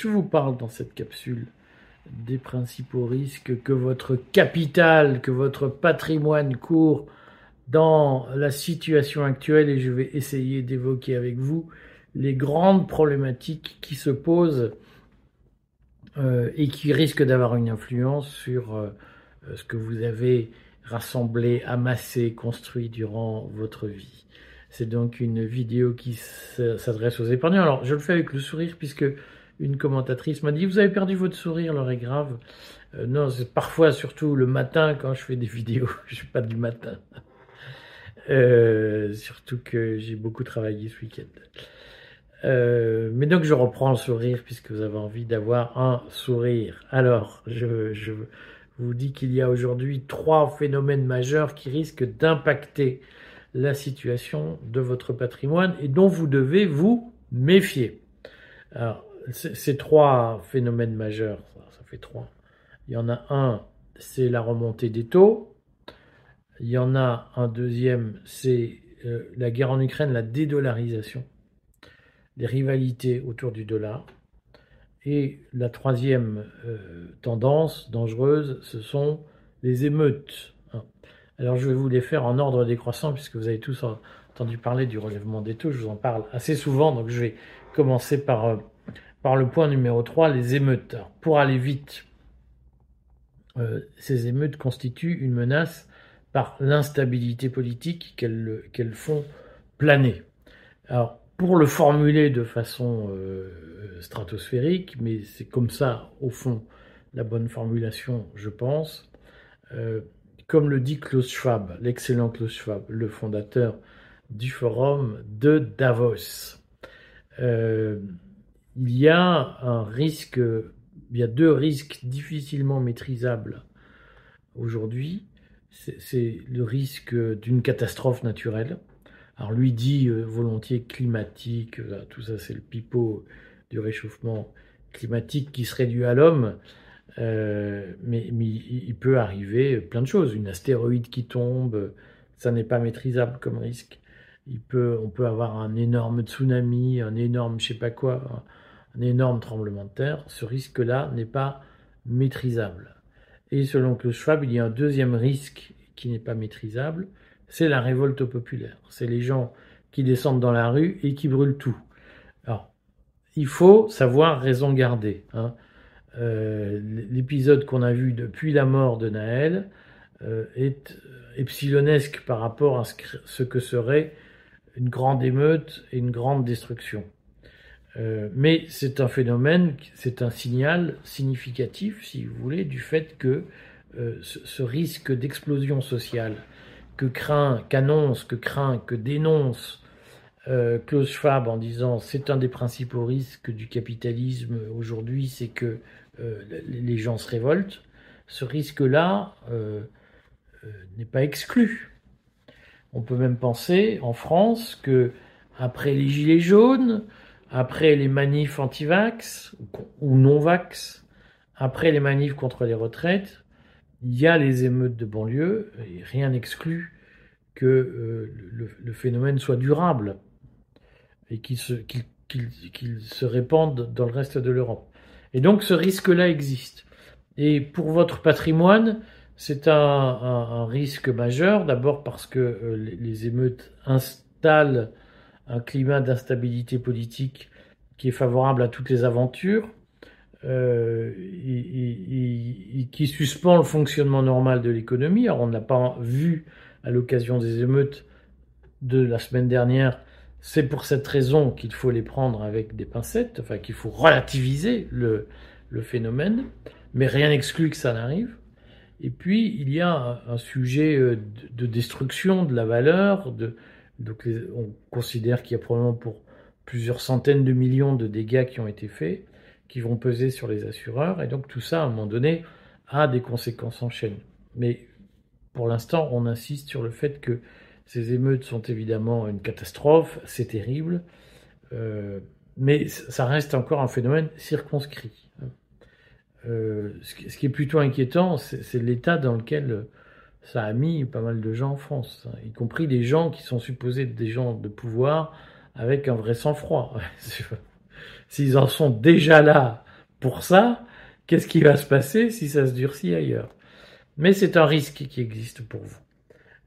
Je vous parle dans cette capsule des principaux risques que votre capital, que votre patrimoine court dans la situation actuelle et je vais essayer d'évoquer avec vous les grandes problématiques qui se posent euh, et qui risquent d'avoir une influence sur euh, ce que vous avez rassemblé, amassé, construit durant votre vie. C'est donc une vidéo qui s'adresse aux épargnants. Alors, je le fais avec le sourire puisque une commentatrice m'a dit Vous avez perdu votre sourire, l'heure est grave. Euh, non, c'est parfois, surtout le matin, quand je fais des vidéos. je pas du matin. Euh, surtout que j'ai beaucoup travaillé ce week-end. Euh, mais donc je reprends le sourire puisque vous avez envie d'avoir un sourire. Alors, je, je vous dis qu'il y a aujourd'hui trois phénomènes majeurs qui risquent d'impacter la situation de votre patrimoine et dont vous devez vous méfier. Alors, ces trois phénomènes majeurs, ça fait trois. Il y en a un, c'est la remontée des taux. Il y en a un deuxième, c'est euh, la guerre en Ukraine, la dédollarisation, les rivalités autour du dollar. Et la troisième euh, tendance dangereuse, ce sont les émeutes. Hein. Alors je vais vous les faire en ordre décroissant, puisque vous avez tous entendu parler du relèvement des taux, je vous en parle assez souvent, donc je vais commencer par euh, par le point numéro 3, les émeutes. pour aller vite, euh, ces émeutes constituent une menace par l'instabilité politique qu'elles font planer. Alors, pour le formuler de façon euh, stratosphérique, mais c'est comme ça, au fond, la bonne formulation, je pense, euh, comme le dit Klaus Schwab, l'excellent Klaus Schwab, le fondateur du forum de Davos il y a un risque, il y a deux risques difficilement maîtrisables aujourd'hui. C'est le risque d'une catastrophe naturelle. Alors lui dit euh, volontiers climatique, euh, tout ça c'est le pipeau du réchauffement climatique qui serait dû à l'homme. Euh, mais, il peut arriver plein de choses. Une astéroïde qui tombe, ça n'est pas maîtrisable comme risque. Il peut, on peut avoir un énorme tsunami, un énorme je sais pas quoi, un énorme tremblement de terre, ce risque-là n'est pas maîtrisable. Et selon Klaus Schwab, il y a un deuxième risque qui n'est pas maîtrisable, c'est la révolte populaire. C'est les gens qui descendent dans la rue et qui brûlent tout. Alors, il faut savoir raison garder. Hein. Euh, l'épisode qu'on a vu depuis la mort de Naël euh, est epsilonesque par rapport à ce que serait une grande émeute et une grande destruction. Euh, mais c'est un phénomène, c'est un signal significatif, si vous voulez, du fait que euh, ce, risque d'explosion sociale que craint, qu'annonce, que craint, que dénonce euh, Klaus Schwab en disant c'est un des principaux risques du capitalisme aujourd'hui, c'est que les gens se révoltent. Ce risque-là n'est pas exclu. On peut même penser en France que après les gilets jaunes, après les manifs anti-vax ou non-vax, après les manifs contre les retraites, il y a les émeutes de banlieue, rien n'exclut que euh, le, phénomène soit durable et qu'il se, répande dans le reste de l'Europe. Et donc ce risque-là existe. Et pour votre patrimoine, c'est un, risque majeur, d'abord parce que euh, les émeutes installent un climat d'instabilité politique qui est favorable à toutes les aventures, euh, et, qui suspend le fonctionnement normal de l'économie. Alors on n'a pas vu à l'occasion des émeutes de la semaine dernière, c'est pour cette raison qu'il faut les prendre avec des pincettes, enfin qu'il faut relativiser le, phénomène, mais rien n'exclut que ça n'arrive. Et puis il y a un, sujet euh, de, destruction de la valeur, de, donc on considère qu'il y a probablement pour plusieurs centaines de millions de dégâts qui ont été faits, qui vont peser sur les assureurs, et donc tout ça, à un moment donné, a des conséquences en chaîne. Mais pour l'instant, on insiste sur le fait que ces émeutes sont évidemment une catastrophe, c'est terrible, euh, mais ça reste encore un phénomène circonscrit. Euh, ce qui est plutôt inquiétant, c'est l'état dans lequel ça a mis pas mal de gens en France, hein, y compris des gens qui sont supposés être des gens de pouvoir avec un vrai sang-froid. s'ils en sont déjà là pour ça, qu'est-ce qui va se passer si ça se durcit ailleurs? Mais c'est un risque qui existe pour vous.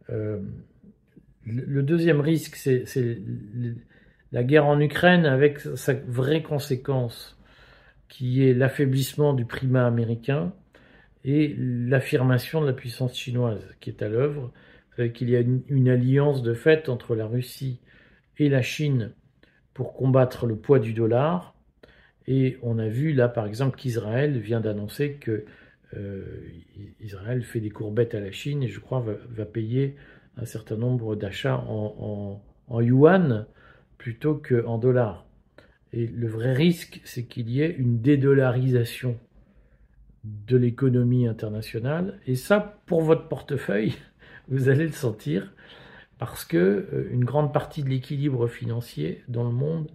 Euh, le deuxième risque, c'est la guerre en Ukraine avec sa vraie conséquence, qui est l'affaiblissement du primat américain et l'affirmation de la puissance chinoise qui est à l'œuvre. Vous savez qu'il y a une, alliance de fait entre la Russie et la Chine pour combattre le poids du dollar. Et on a vu là, par exemple, qu'Israël vient d'annoncer que euh, Israël fait des courbettes à la Chine et je crois va, payer un certain nombre d'achats en, en, yuan plutôt qu'en dollars. Et le vrai risque, c'est qu'il y ait une dédollarisation de l'économie internationale. Et ça, pour votre portefeuille, vous allez le sentir parce que euh, une grande partie de l'équilibre financier dans le monde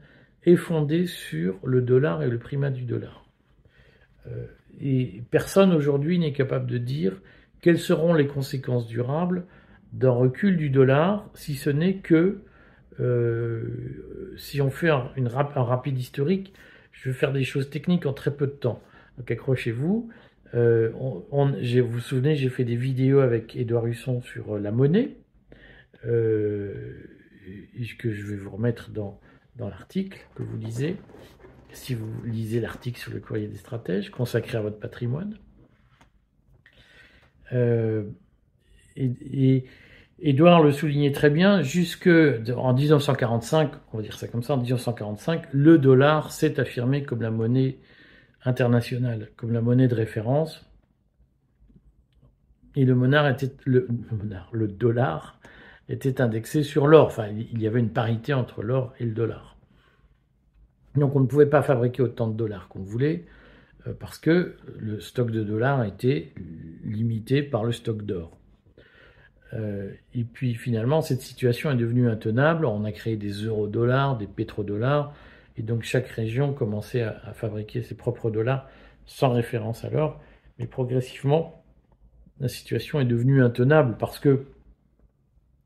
est fondée sur le dollar et le primat du dollar. Euh, et personne aujourd'hui n'est capable de dire quelles seront les conséquences durables d'un recul du dollar, si ce n'est que euh, si on fait un, un rapide historique, je vais faire des choses techniques en très peu de temps. Donc accrochez-vous. Euh, vous vous souvenez, j'ai fait des vidéos avec Édouard Husson sur euh, la monnaie, euh, que je vais vous remettre dans, dans l'article que vous lisez, si vous lisez l'article sur le courrier des stratèges, consacré à votre patrimoine. Édouard le soulignait très bien, jusque en 1945, on va dire ça comme ça, en 1945, le dollar s'est affirmé comme la monnaie internationale, comme la monnaie de référence. Et le monard était le, le dollar était indexé sur l'or. Enfin, il y avait une parité entre l'or et le dollar. Donc on ne pouvait pas fabriquer autant de dollars qu'on voulait euh, parce que le stock de dollars était limité par le stock d'or. Euh, et puis finalement, cette situation est devenue intenable. On a créé des euro-dollars, des pétrodollars, et donc chaque région commençait à, fabriquer ses propres dollars sans référence à l'or. Mais progressivement, la situation est devenue intenable parce que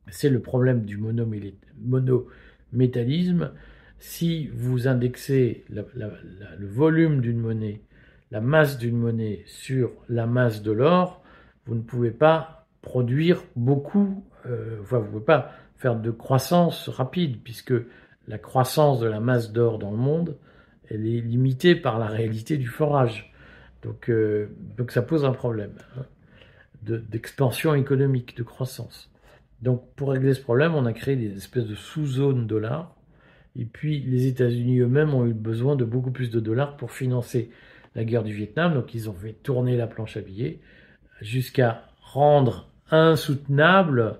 c'est le problème du monométallisme. Si vous indexez le volume d'une monnaie, la masse d'une monnaie sur la masse de l'or, vous ne pouvez pas produire beaucoup, euh, enfin, vous ne pouvez pas faire de croissance rapide, puisque la croissance de la masse d'or dans le monde, elle est limitée par la réalité du forage. Donc, euh, ça pose un problème hein, d'expansion économique, de croissance. Donc pour régler ce problème, on a créé des espèces de sous-zones dollars. Et puis les États-Unis eux-mêmes ont eu besoin de beaucoup plus de dollars pour financer la guerre du Vietnam. Donc ils ont fait tourner la planche à billets jusqu'à rendre insoutenable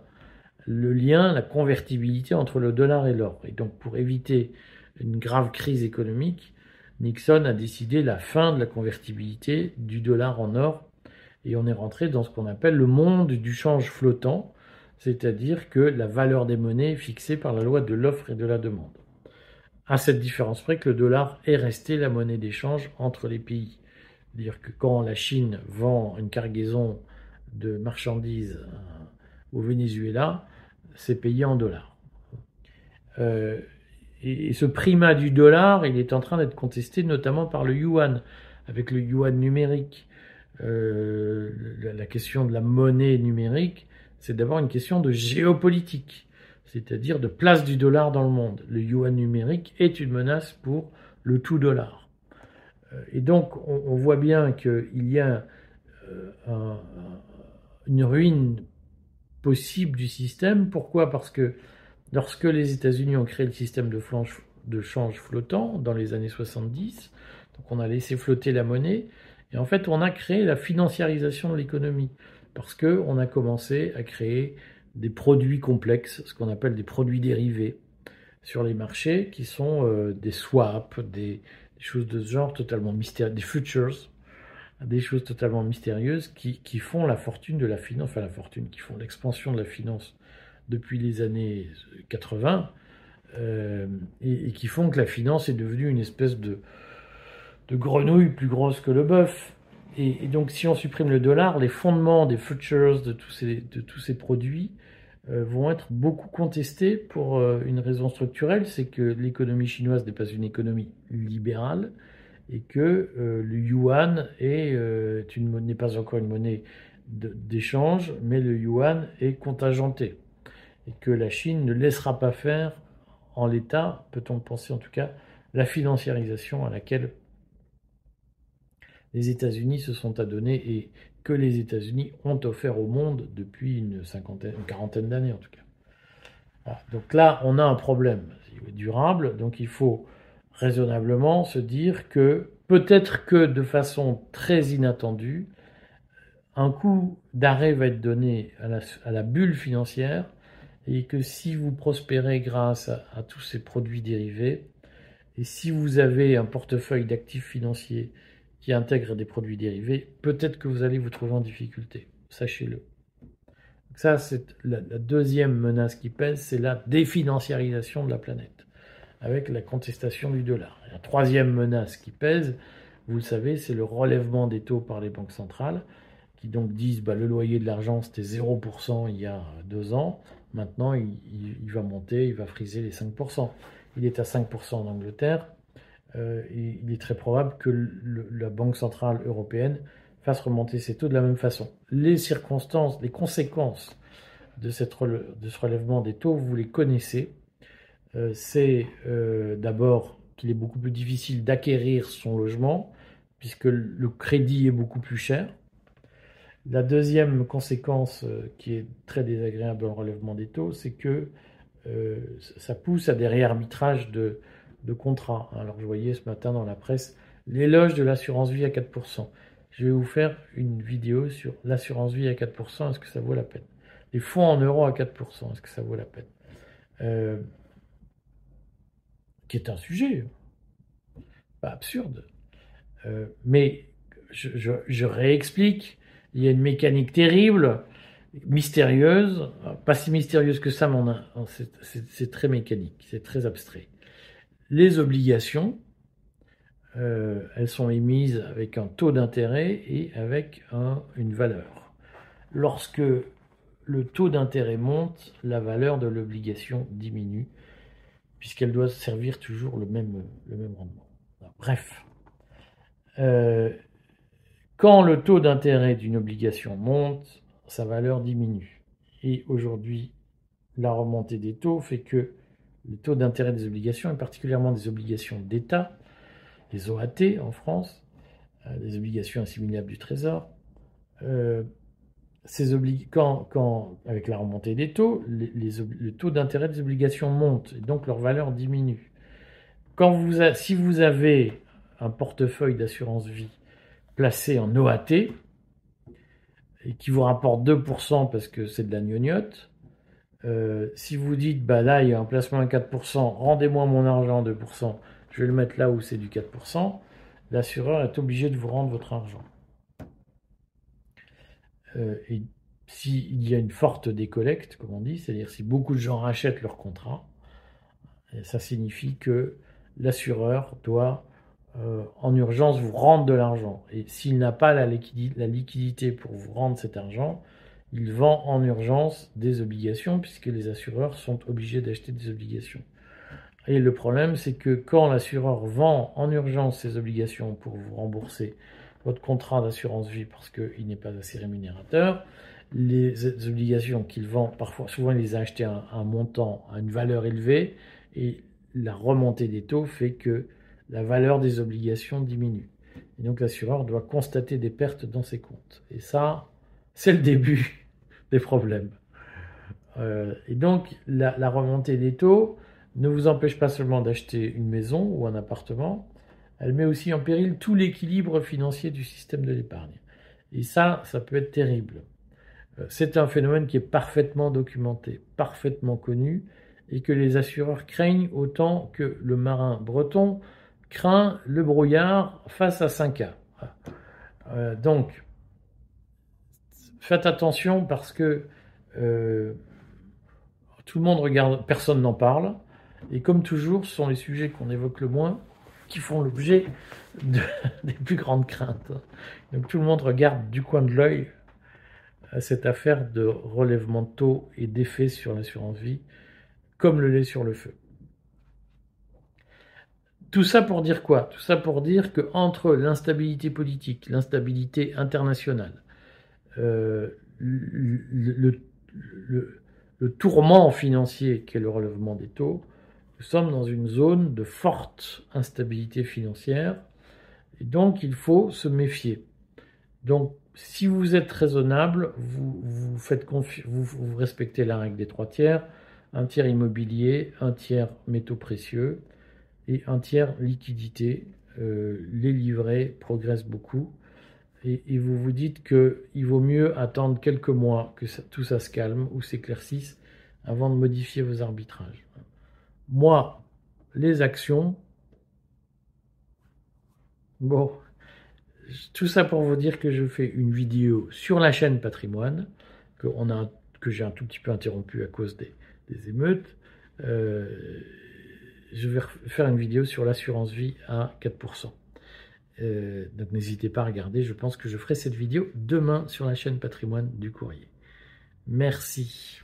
le lien, la convertibilité entre le dollar et l'or. Et donc pour éviter une grave crise économique, Nixon a décidé la fin de la convertibilité du dollar en or et on est rentré dans ce qu'on appelle le monde du change flottant, c'est-à-dire que la valeur des monnaies est fixée par la loi de l'offre et de la demande. À cette différence près que le dollar est resté la monnaie d'échange entre les pays. C'est-à-dire que quand la Chine vend une cargaison de marchandises euh, au Venezuela, c'est payé en dollars. Euh, et, ce primat du dollar, il est en train d'être contesté notamment par le yuan, avec le yuan numérique. Euh, la, question de la monnaie numérique, c'est d'abord une question de géopolitique, c'est-à-dire de place du dollar dans le monde. Le yuan numérique est une menace pour le tout dollar. et donc, on, voit bien qu'il y a un, une ruine possible du système. Pourquoi? Parce que lorsque les États-Unis ont créé le système de, change flottant dans les années 70, donc on a laissé flotter la monnaie, et en fait on a créé la financiarisation de l'économie, parce qu'on a commencé à créer des produits complexes, ce qu'on appelle des produits dérivés sur les marchés, qui sont euh, des swaps, des, des, choses de ce genre totalement mystérieuses, des futures, des choses totalement mystérieuses qui, font la fortune de la finance, enfin la fortune, qui font l'expansion de la finance depuis les années 80, euh, et, qui font que la finance est devenue une espèce de, de grenouille plus grosse que le bœuf. Et, donc si on supprime le dollar, les fondements des futures, de tous ces, de tous ces produits, euh, vont être beaucoup contestés pour euh, une raison structurelle, c'est que l'économie chinoise n'est pas une économie libérale et que euh, le yuan n'est pas encore une monnaie d'échange, mais le yuan est contingenté et que la Chine ne laissera pas faire en l'état, peut-on penser en tout cas, la financiarisation à laquelle les États-Unis se sont adonnés et que les États-Unis ont offert au monde depuis une cinquantaine, une quarantaine d'années en tout cas. Donc là, on a un problème durable, donc il faut raisonnablement se dire que peut-être que de façon très inattendue, un coup d'arrêt va être donné à la, bulle financière et que si vous prospérez grâce à tous ces produits dérivés, et si vous avez un portefeuille d'actifs financiers qui intègre des produits dérivés, peut-être que vous allez vous trouver en difficulté. Sachez-le. Ça, c'est la, deuxième menace qui pèse, c'est la définanciarisation de la planète, avec la contestation du dollar. La troisième menace qui pèse, vous le savez, c'est le relèvement des taux par les banques centrales, qui donc disent bah, le loyer de l'argent c'était 0% il y a deux ans, maintenant il, va monter, il va friser les 5%. Il est à 5% en Angleterre, euh, il est très probable que la Banque Centrale Européenne fasse remonter ses taux de la même façon. Les circonstances, les conséquences de, cette de ce relèvement des taux, vous les connaissez. Euh, c'est euh, d'abord qu'il est beaucoup plus difficile d'acquérir son logement, puisque le crédit est beaucoup plus cher. La deuxième conséquence qui est très désagréable le relèvement des taux, c'est que ça pousse à des réarbitrages de, de contrat. Alors je voyais ce matin dans la presse l'éloge de l'assurance vie à 4%. Je vais vous faire une vidéo sur l'assurance vie à 4%, est-ce que ça vaut la peine? Les fonds en euros à 4%, est-ce que ça vaut la peine? Euh, Un sujet pas absurde. Euh, mais je, réexplique, il y a une mécanique terrible, mystérieuse, pas si mystérieuse que ça, mais c'est très mécanique, c'est très abstrait. Les obligations, euh, elles sont émises avec un taux d'intérêt et avec une valeur. Lorsque le taux d'intérêt monte, la valeur de l'obligation diminue, puisqu'elle doit servir toujours le même, rendement. Bref, euh, quand le taux d'intérêt d'une obligation monte, sa valeur diminue. Et aujourd'hui, la remontée des taux fait que le taux d'intérêt des obligations, et particulièrement des obligations d'État, les OAT en France, euh, des obligations assimilables du Trésor, euh, quand, avec la remontée des taux, les, le taux d'intérêt des obligations monte, et donc leur valeur diminue. Quand si vous avez un portefeuille d'assurance vie placé en OAT, et qui vous rapporte 2% parce que c'est de la gnognotte, euh, si vous dites, bah là, il y a un placement à 4%, rendez-moi mon argent à 2%, je vais le mettre là où c'est du 4%, l'assureur est obligé de vous rendre votre argent. Euh, et s'il y a une forte décollecte, comme on dit, c'est-à-dire si beaucoup de gens rachètent leur contrat, ça signifie que l'assureur doit euh, en urgence vous rendre de l'argent. Et s'il n'a pas la liquidité pour vous rendre cet argent, il vend en urgence des obligations puisque les assureurs sont obligés d'acheter des obligations. Et le problème, c'est que quand l'assureur vend en urgence ses obligations pour vous rembourser votre contrat d'assurance vie parce qu'il n'est pas assez rémunérateur, les obligations qu'il vend, parfois, souvent il les a achetées à un montant, à une valeur élevée, et la remontée des taux fait que la valeur des obligations diminue. Et donc l'assureur doit constater des pertes dans ses comptes. Et ça, c'est le début des problèmes. Euh, et donc, la, remontée des taux ne vous empêche pas seulement d'acheter une maison ou un appartement, elle met aussi en péril tout l'équilibre financier du système de l'épargne. Et ça, ça peut être terrible. Euh, c'est un phénomène qui est parfaitement documenté, parfaitement connu, et que les assureurs craignent autant que le marin breton craint le brouillard face à 5 a euh, donc, faites attention parce que euh, tout le monde regarde, personne n'en parle. Et comme toujours, ce sont les sujets qu'on évoque le moins qui font l'objet des plus grandes craintes. Donc tout le monde regarde du coin de l'œil cette affaire de relèvement de taux et d'effet sur l'assurance vie, comme le lait sur le feu. Tout ça pour dire quoi? Tout ça pour dire que entre l'instabilité politique, l'instabilité internationale, euh, le, tourment financier qu'est le relèvement des taux, nous sommes dans une zone de forte instabilité financière et donc il faut se méfier. Donc si vous êtes raisonnable, vous, faites vous, vous respectez la règle des trois tiers, un tiers immobilier, un tiers métaux précieux et un tiers liquidité. Euh, les livrets progressent beaucoup et, vous vous dites qu'il vaut mieux attendre quelques mois que tout ça se calme ou s'éclaircisse avant de modifier vos arbitrages. Moi, les actions, bon, tout ça pour vous dire que je fais une vidéo sur la chaîne patrimoine, que, j'ai un tout petit peu interrompu à cause des, émeutes. Euh, je vais faire une vidéo sur l'assurance vie à 4%. Euh, donc n'hésitez pas à regarder, je pense que je ferai cette vidéo demain sur la chaîne patrimoine du courrier. Merci.